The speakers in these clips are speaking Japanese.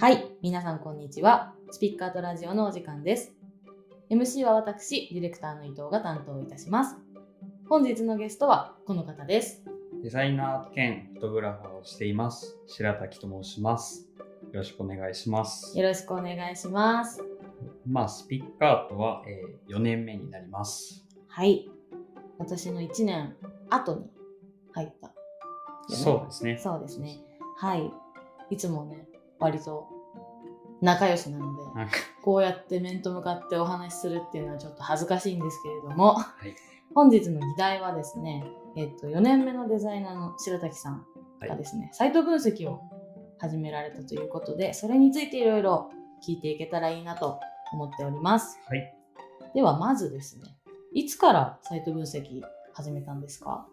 はい、皆さんこんにちは。スピッカーとラジオのお時間です。MC は私、ディレクターの伊藤が担当いたします。本日のゲストはこの方です。デザイナー兼フォトグラファーをしています。白滝と申します。よろしくお願いします。よろしくお願いします。まあ、スピッカートは、えー4年目になります。はい。私の1年後に入った。そうですね。そうですね。はい。いつもね、割と仲良しなので、こうやって面と向かってお話しするっていうのはちょっと恥ずかしいんですけれども、はい。本日の議題はですね、えっと、4年目のデザイナーの白滝さんがですね、サイト分析を始められたということで、それについていろいろ聞いていけたらいいなと思っております。はい。では、まずですね、いつからサイト分析始めたんですか？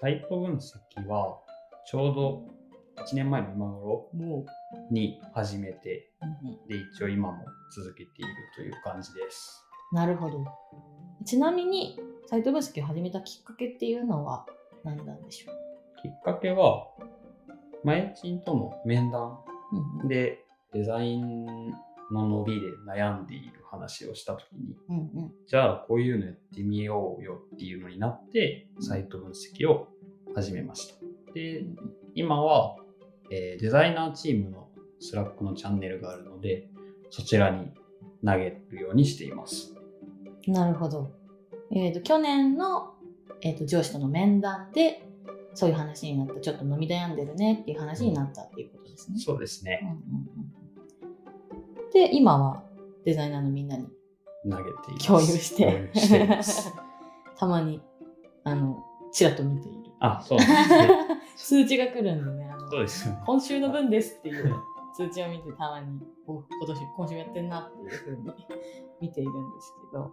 サイト分析は、ちょうど1年前の今頃もに始めて、で、一応今も続けているという感じです。なるほど。ちなみに、サイト分析を始めたきっかけっていうのは何なんでしょきっかけは、前チンとの面談でデザインの伸びで悩んでいる話をしたときに、うんうん。じゃあこういうのやってみようよっていうのになって、サイト分析を始めました。で、今は、えーデザイナーチームの Slack のチャンネルがあるので、そちらに投げるようにしています。なるほど。えっ、と、去年の、えー、と上司との面談で、そういう話になった、ちょっと伸び悩んでるねっていう話になったっていうことですね。そうですね。うんうんうん、で、今はデザイナーのみんなに投げて。共有して、して。たまに、あの、ちらっと見ている。あ、そうですね。数値が来るんでね、そうです。今週の分ですっていう通知を見てたまに、お今年、今週やってんなっていうふうに見ているんですけど、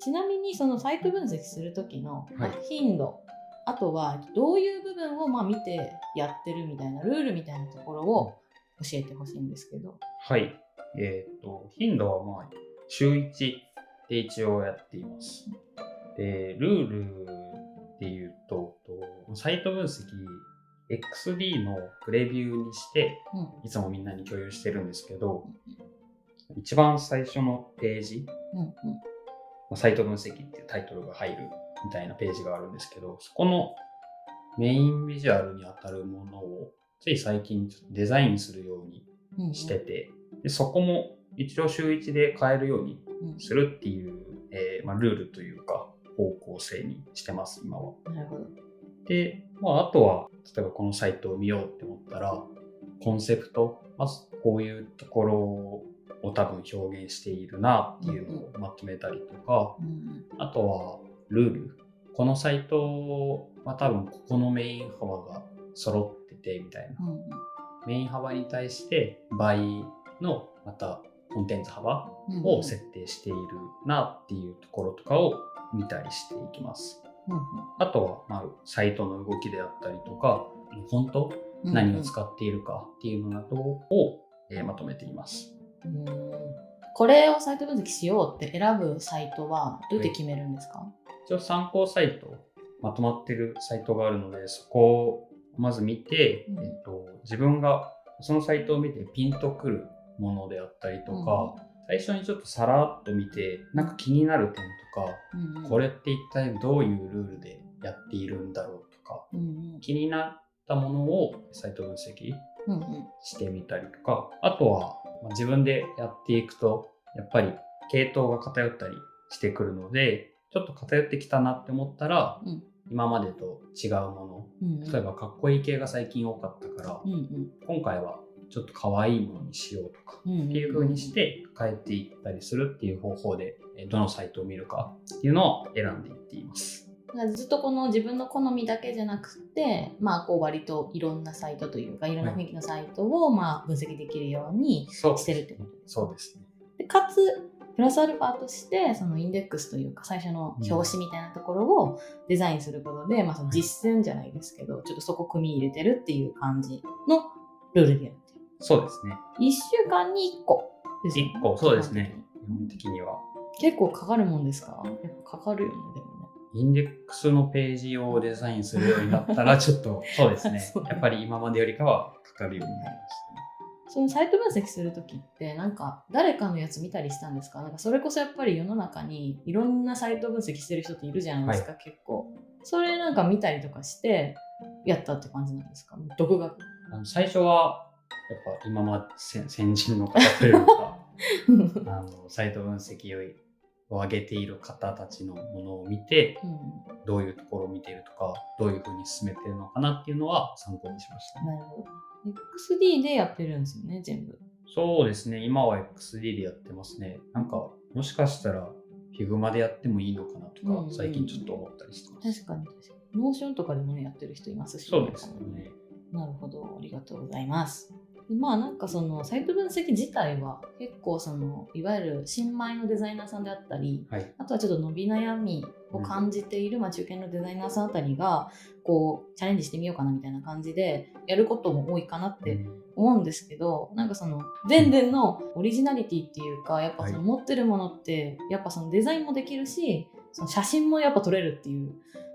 ちなみにそのサイト分析するときのまあはい頻度、あとはどういう部分をまあ見てやってるみたいなルールみたいなところを教えてほしいんですけど。はい。えっ、と、頻度はまあ、週1で一応やっています。で、ルールで言うと、とサイト分析、XD のプレビューにして、うんいつもみんなに共有してるんですけど、一番最初のページ、うんうんまあサイト分析っていうタイトルが入るみたいなページがあるんですけど、そこのメインビジュアルに当たるものを、つい最近デザインするようにうんうんしてて、でそこも一応週1で変えるようにうんするっていう、えーまあ、ルールというか方向性にしてます今は。なるほど。で、まあ、あとは例えばこのサイトを見ようって思ったらコンセプトまずこういうところを多分表現しているなっていうのをまとめたりとか、あとはルール。このサイトは多分ここのメイン幅が揃っててみたいな。メイン幅に対して倍のまたコンテンツ幅うん。を設定しているなっていうところとかを見たりしていきます。うんあとは、まあ、サイトの動きであったりとか、フォント、うん何を使っているかっていうのなどを、えーまとめています。うん。これをサイト分析しようって選ぶサイトはどうやって決めるんですか、一応参考サイト、まとまってるサイトがあるので、そこをまず見て、うん。えっと、自分がそのサイトを見てピンとくるものであったりとか、最初にちょっとさらっと見て、なんか気になる点とか、うんうん。これって一体どういうルールでやっているんだろうとか、うんうん。気になったものをサイト分析してみたりとか、あとは、まあ自分でやっていくと、やっぱり系統が偏ったりしてくるので、ちょっと偏ってきたなって思ったら、うん。今までと違うもうんうん。の、例えばかっこいい系が最近多かったから、うんうん。今回はちょっと可愛いものにしようとか、うんうんっていう風にして変えていったりするっていう方法で、えどのサイトを見るかっていうのを選んでいっています。ずっとこの自分の好みだけじゃなくて、まあ、こう割といろんなサイトというかい。ろんな雰囲気のサイトをまあ分析できるようにそうしてるってこと。ですそうですね。でかつプラスアルファとしてそのインデックスというか最初の表紙みたいなところをデザインすることで、まあ、その実践じゃないですけどちょっとそこ組み入れてるっていう感じのルールでやるそうですね。1週間に1個。ですよね。1個、そうですね。基本。的には。結構かかるもんですか？やっぱかかるよねでもね。インデックスのページをデザインするようになったら、ちょっと、そうですね。やっぱり今までよりかはかかるようになりましそのサイト分析する時ってなんか誰かのやつ見たりしたんですか？なんかそれこそやっぱり世の中にいろんなサイト分析してる人っているじゃないですか、結構。それなんか見たりとかしてやったって感じなんですか？独学。最初はやっぱ今まで先先人の方というか あのサイト分析を上げている方たちのものを見て、うん。どういうところを見ているとかどういうふうに進めてるのかなっていうのは参考にしました、なるほど。XD でやってるんですよね全部。そうですね。今は XD でやってますね。なんかもしかしたら Figma でやってもいいのかなとうんうん。うんか最近ちょっと思ったりしてます、確かに確かに。 Notion とかでもねやってる人いますし、そうですよね。なるほど、ありがとうございます。でまあなんかそのサイト分析自体は結構そのいわゆる新米のデザイナーさんであったりはい。あとはちょっと伸び悩みを感じている、まあ、中堅のデザイナーさんあたりがこうチャレンジしてみようかなみたいな感じでやることも多いかなって思うんですけどなんかそのデンデンのオリジナリティっていうかやっぱそのはい。持ってるものってやっぱそのデザインもできるしその写真もやっぱ撮れるっていう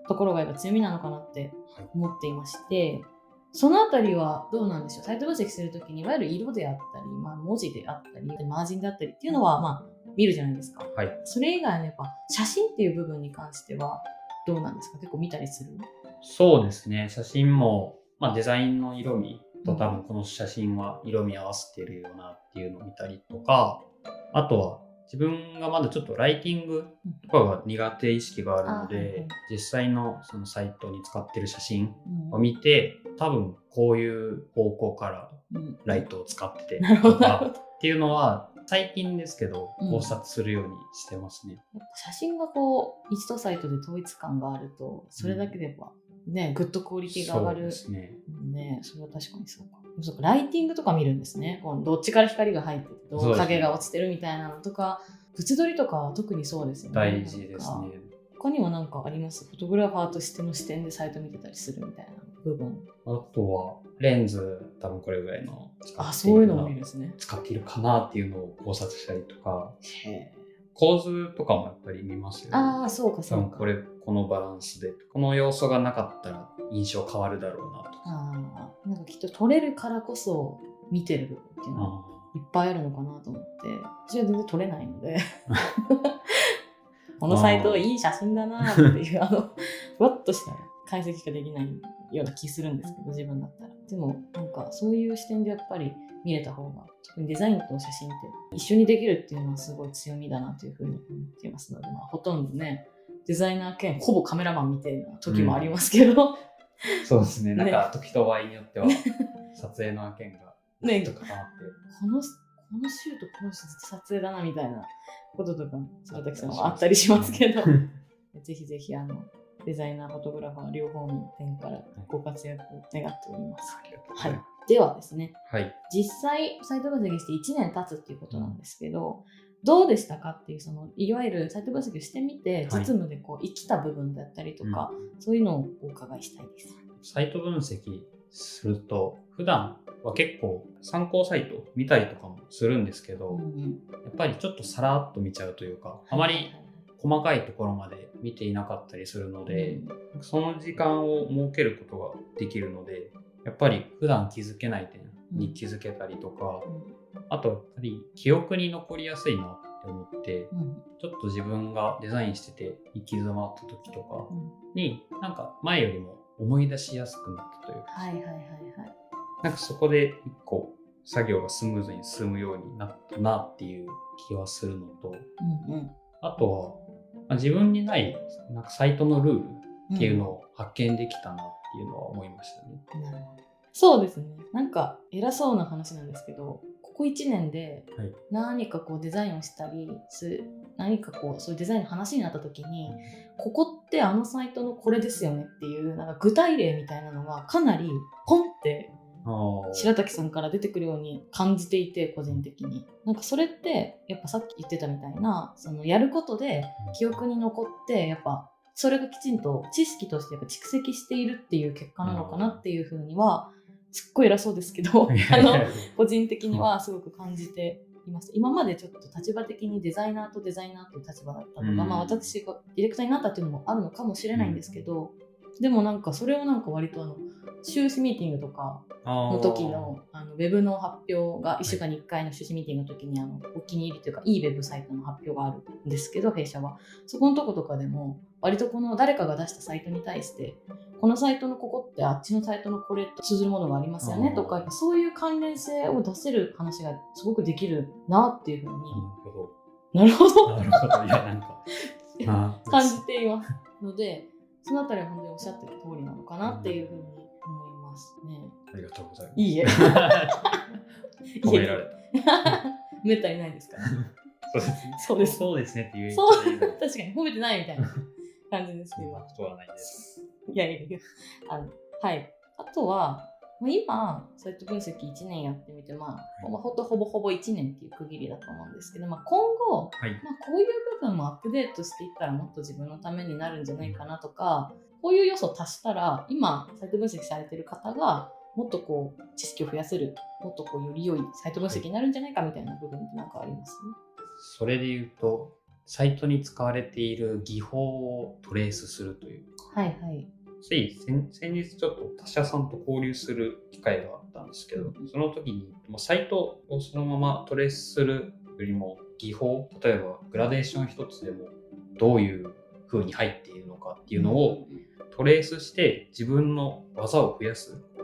ところがやっぱ強みなのかなって思っていましてそのあたりはどうなんでしょう？サイト分析するときにいわゆる色であったり、まあ、文字であったりマージンであったりっていうのはまあ見るじゃないですか。はい。それ以外のやっぱ写真っていう部分に関してはどうなんですか？結構見たりする？そうですね。写真も、まあ、デザインの色味と多分この写真は色味合わせてるよなっていうのを見たりとかあとは自分がまだちょっとライティングとかが苦手意識があるので、あはいはい。実際のそのサイトに使ってる写真うん。を見て多分こういう方向からうん。ライトを使っててとかっていうのは最近ですけどうん。考察するようにしてますね。やっぱ写真がこう一度サイトで統一感があるとそれだけでやっぱねぐっとクオリティが上がそうるですね。ねそれは確かにそうか。そうかライティングとか見るんですねこのどっちから光が入っててどそう影が落ちてるみたいなのとか物撮りとかは特にそうですよね。大事ですね。他にも何かあります？フォトグラファーとしての視点でサイト見てたりするみたいな部分。あとはレンズ多分これぐらいの使あってそういうのもるな見るんですね。使っているかなっていうのを考察したりとか。構図とかもやっぱり見ますよね。ああそうか多そうか。分これこのバランスでこの要素がなかったら印象変わるだろうなとか。ああなんかきっと撮れるからこそ見てる部分っていうのはあいっぱいあるのかなと思って。私は全然撮れないので。このサイトいい写真だなっていうあのふわっとした解析しかできないような気するんですけど自分だったら。でもなんかそういう視点でやっぱり見れた方が特にデザインと写真って一緒にできるっていうのはすごい強みだなというふうに思っていますので、まあ、ほとんどねデザイナー兼ほぼカメラマンみたいな時もありますけど、そうですね。なんねか時と場合によっては撮影の案件が ね。ちょっと重なって。このこのシュートこの撮影だなみたいなこととか白滝さんはあったりしますけど。ぜひぜひあのデザイナーフォトグラファー両方の点からご活躍を願っております。はいではですねはい。実際サイト分析して1年経つっていうことなんですけど、どうでしたかっていうそのいわゆるサイト分析をしてみてはい実務でこう生きた部分だったりとか、そういうのをお伺いしたいです。サイト分析すると、普段は結構参考サイト見たりとかもするんですけど、うんうんやっぱりちょっとさらっと見ちゃうというか、あまり細かいところまで見ていなかったりするので、その時間を設けることができるので、やっぱり普段気づけない点に気づけたりとか、あとやっぱり記憶に残りやすいなって思って、ちょっと自分がデザインしてて行き詰まった時とかうん。に、なんか前よりも思い出しやすくなったというか、はいはいはいはい。なんかそこで一個作業がスムーズに進むようになったなっていう気はするのと、うんうん。あとは、まあ自分にないなんかサイトのルールっていうのを、を発見できたなっていうのは思いましたね。なるほどそうですねなんか偉そうな話なんですけどここ1年ではい何かこうデザインをしたりす何かこうそういうデザインの話になった時にここってあのサイトのこれですよねっていうなんか具体例みたいなのがかなりポンってあ白滝さんから出てくるように感じていて個人的に。なんかそれってやっぱさっき言ってたみたいなそのやることで記憶に残ってやっぱそれがきちんと知識としてやっぱ蓄積しているっていう結果なのかなっていうふうにはすっごい偉そうですけどあの個人的にはすごく感じています今までちょっと立場的にデザイナーとデザイナーという立場だったのが、うん。まあ、私がディレクターになったっていうのもあるのかもしれないんですけど、でもなんかそれをなんか割とあの収支ミーティングとかのの時のあのウェブの発表が1週間に1回の収支ミーティングの時にあのお気に入りというかいいウェブサイトの発表があるんですけど弊社は。そこのとことかでも割とこの誰かが出したサイトに対してこのサイトのここってあっちのサイトのこれと通ずるものがありますよねとかそういう関連性を出せる話がすごくできるなっていうふうになるほど。ど。なるほど。いや、なんか、まあ感じていますのでそのあたりは本当におっしゃってる通りなのかなっていうふうにますね。ありがとうございます。いいえ 褒められた。めったにないですから。そうですね。そうですそうですねって言うそう確かに褒めてないみたいな感じですけど。そんなことはないです。いやいやいや。あのはい。あとは、まあ今、サイト分析1年やってみて、まあ、まあ、ほんとほぼほぼ1年っていう区切りだと思うんですけど、まあ、今後、はい。まあ、こういう部分もアップデートしていったらもっと自分のためになるんじゃないかなとか、こういう要素を足したら、今、サイト分析されてる方が、もっとこう、知識を増やせる、もっとこう、より良いサイト分析になるんじゃないかみたいな部分ってなんかあります？それで言うと、サイトに使われている技法をトレースするというか、はいはい。つい先先日ちょっと他社さんと交流する機会があったんですけど、その時にサイトをそのままトレースするよりも技法例えばグラデーション一つでもどういう風に入っているのかっていうのをトレースして自分の技を増やすっ。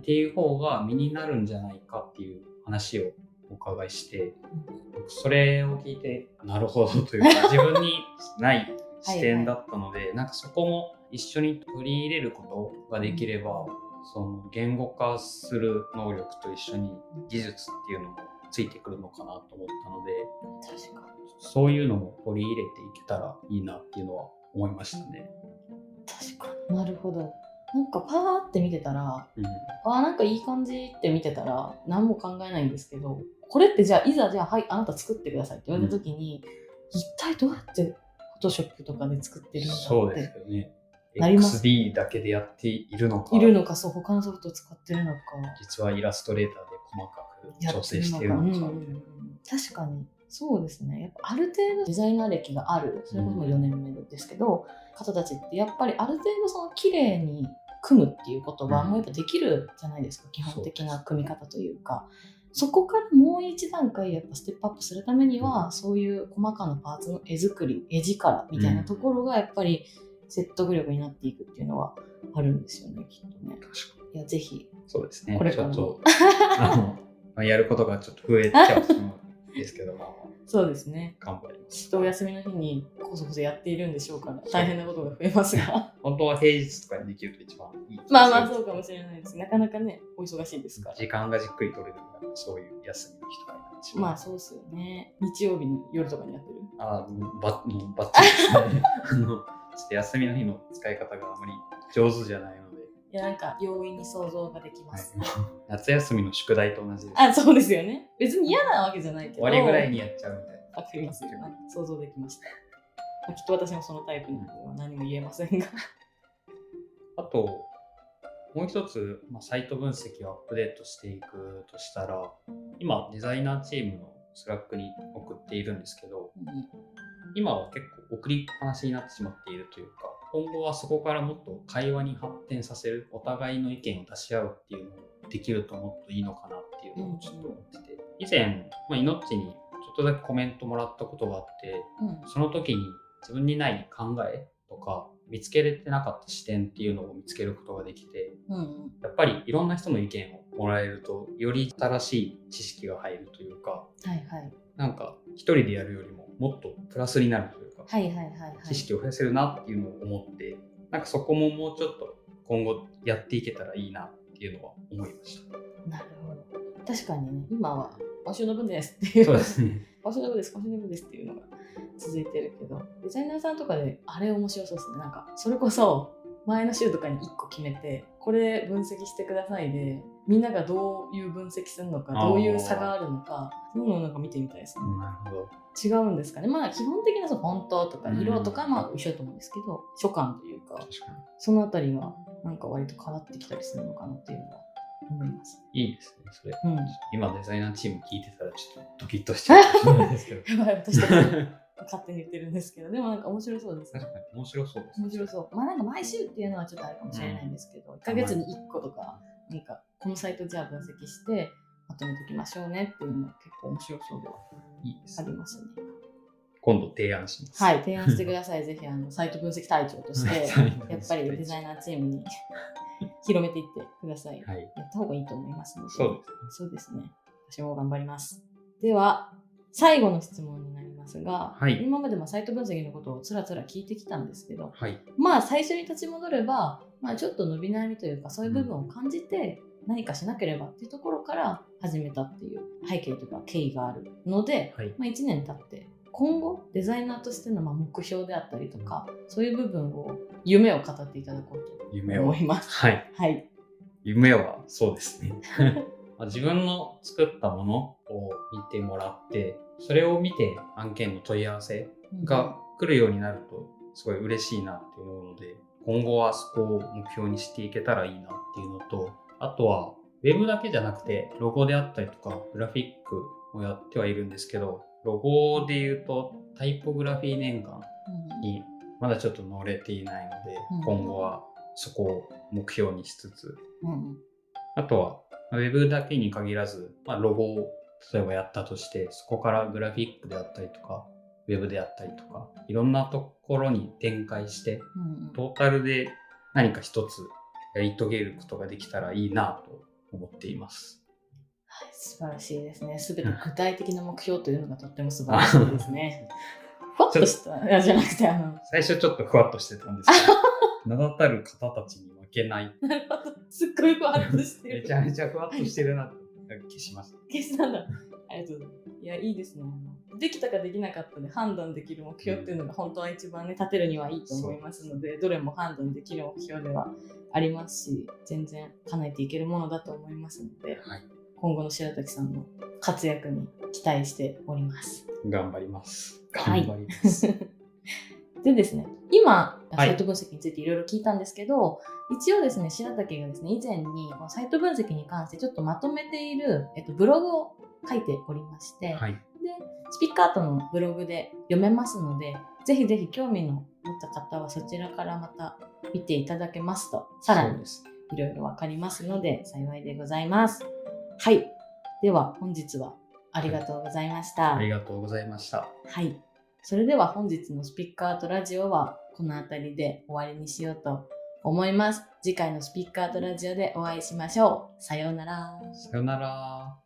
ていう方が身になるんじゃないかっていう話をお伺いして僕それを聞いてなるほどというか 自分にない視点だったのでなんかそこも一緒に取り入れることができればその言語化する能力と一緒に技術っていうのもついてくるのかなと思ったので確かに。そういうのも取り入れていけたらいいなっていうのは思いましたね。確かに。なるほど。なんかパーって見てたら、うんあーなんかいい感じって見てたら何も考えないんですけどこれってじゃあいざじゃあはいあなた作ってくださいって言われた時に、一体どうやってフォトショップとかで作ってるんだそうですってよね。なります？XD だけでやっているのかいるのかそう他のソフトを使ってるのか実はイラストレーターで細かく調整しているのかのか。うんうんうん確かにそうですね。やっぱある程度デザイナー歴があるそれこそもう4年目ですけど、方たちってやっぱりある程度その綺麗に組むっていうことはうん。もうやっぱできるじゃないですか、基本的な組み方というか。そこからもう一段階やっぱステップアップするためには、うん。そういう細かなパーツの絵作り絵力みたいなところがやっぱり説得力になっていくっていうのはあるんですよねきっとね。いやぜひ。そうですね。これからも。ちょっとあの、まあ、やることがちょっと増えちゃうですけど、まあ、そうですね。頑張ります。きっとお休みの日にこそこそやっているんでしょうから大変なことが増えますが。本当は平日とかにできると一番いい。まあまあそうかもしれないですなかなかねお忙しいですから。時間がじっくり取れるのがそういう休みの日とかに一番まあそうですよね。日曜日の夜とかにやってる？あもうばもうバッチリですね。あのちょっと休みの日の使い方があまり上手じゃないいやなんか容易に想像ができまはい。す、、夏休みの宿題と同じです。あそうですよね。別に嫌なわけじゃないけど。終わりぐらいにやっちゃうみたいな。わかりますよ。ね想像できました、まあ、きっと私もそのタイプなのでは何も言えませんが。あと、もう一つ、まあ、サイト分析をアップデートしていくとしたら、今、デザイナーチームの Slack に送っているんですけど、今は結構送りっぱなしになってしまっているというか、今後はそこからもっと会話に発展させる、お互いの意見を出し合うっていうのをできるともっといいのかなっていうのをちょっと思ってて、以前、まあ、イノッチにちょっとだけコメントもらったことがあって、うん。その時に自分にない考えとか見つけれてなかった視点っていうのを見つけることができてうんうん。やっぱりいろんな人の意見をもらえるとより新しい知識が入るというかはいはいなんか一人でやるよりももっとプラスになるというか、はいはいはいはい。知識を増やせるなっていうのを思ってなんかそこももうちょっと今後やっていけたらいいなっていうのは思いました。なるほど。確かにね。今は今週の分ですっていう。そうですね。今週の分です。今週の分ですっていうのが続いてるけどデザイナーさんとかであれ面白そうですね。なんかそれこそ前の週とかに1個決めてこれ分析してくださいでみんながどういう分析するのかどういう差があるのかそういうのをなんか見てみたいですね、なるほど。違うんですかねまあ基本的なそのフォントとか色とかうんまあ一緒だと思うんですけど所感というかそのあたりはなんか割と変わってきたりするのかなっていうのは思います。に。いいですね、それ。うん。今デザイナーチーム聞いてたらちょっとドキッとしちゃうかもしれないですけど。やばい、私 勝手に言ってるんですけど、でもなんか面白そうですね。確かに面白そうです。面白そう。まあなんか毎週っていうのはちょっとあれかもしれないんですけど、1ヶ月に1個とか、なんかこのサイトじゃあ分析してまとめておきましょうねっていうのも結構面白そうではあ。りますね。今度提案します。はい、提案してください。ぜひあのサイト分析隊長として、やっぱりデザイナーチームに 広めていってください。はい。やった方がいいと思いますので。そうですね。そうですね。私も頑張ります。では、最後の質問になりますが、はい今までもサイト分析のことをつらつら聞いてきたんですけど、はい。まあ最初に立ち戻れば、まあ、ちょっと伸び悩みというかそういう部分を感じて何かしなければっていうところから始めたっていう背景とか経緯があるので、はい。まあ、1年経って今後デザイナーとしてのまあ目標であったりとかそういう部分を夢を語っていただこうと夢を思。います。はい。はい。夢はそうですね。ま あ自分の作ったものを見てもらって、それを見て案件の問い合わせが来るようになると、すごい嬉しいなって思うので、今後はそこを目標にしていけたらいいなっていうのと、あとは、ウェブだけじゃなくて、ロゴであったりとか、グラフィックをやってはいるんですけど、ロゴで言うと、タイポグラフィー年間うん。にまだちょっと乗れていないので、うん。今後はそこを目標にしつつ、うん。あとは、ウェブだけに限らず、まあ、ロゴを例えばやったとして、そこからグラフィックであったりとか、ウェブであったりとか、いろんなところに展開して、うんうんトータルで何か一つやり遂げることができたらいいなと思っています。はい、素晴らしいですね。すべて具体的な目標というのがとっても素晴らしいですね。ふわっとした、じゃなくて、あの、最初ちょっとふわっとしてたんですけど、名だたる方たちに負けない。なるほど。すっごいふわっとしてる。めちゃめちゃふわっとしてるなって消しました。消したんだ。ありがとうございます。いや、いいですね。できたかできなかったで判断できる目標っていうのが本当は一番ね、立てるにはいいと思いますので、どれも判断できる目標ではありますし、全然叶えていけるものだと思いますので、はい。今後の白滝さんの活躍に期待しております。頑張ります。はい頑張ります。でですね、今、はいサイト分析についていろいろ聞いたんですけど、一応ですね、白滝がですね、以前にサイト分析に関してちょっとまとめている、えっと、ブログを書いておりまして、はい。で、スピッカートのブログで読めますので、ぜひぜひ興味の持った方はそちらからまた見ていただけますと、さらに。いろいろわかりますので幸いでございます。はい。では本日はありがとうございました。ありがとうございました。はい。それでは本日のスピッカーとラジオはこの辺りで終わりにしようと思います。次回のスピッカーとラジオでお会いしましょう。さようなら。さようなら。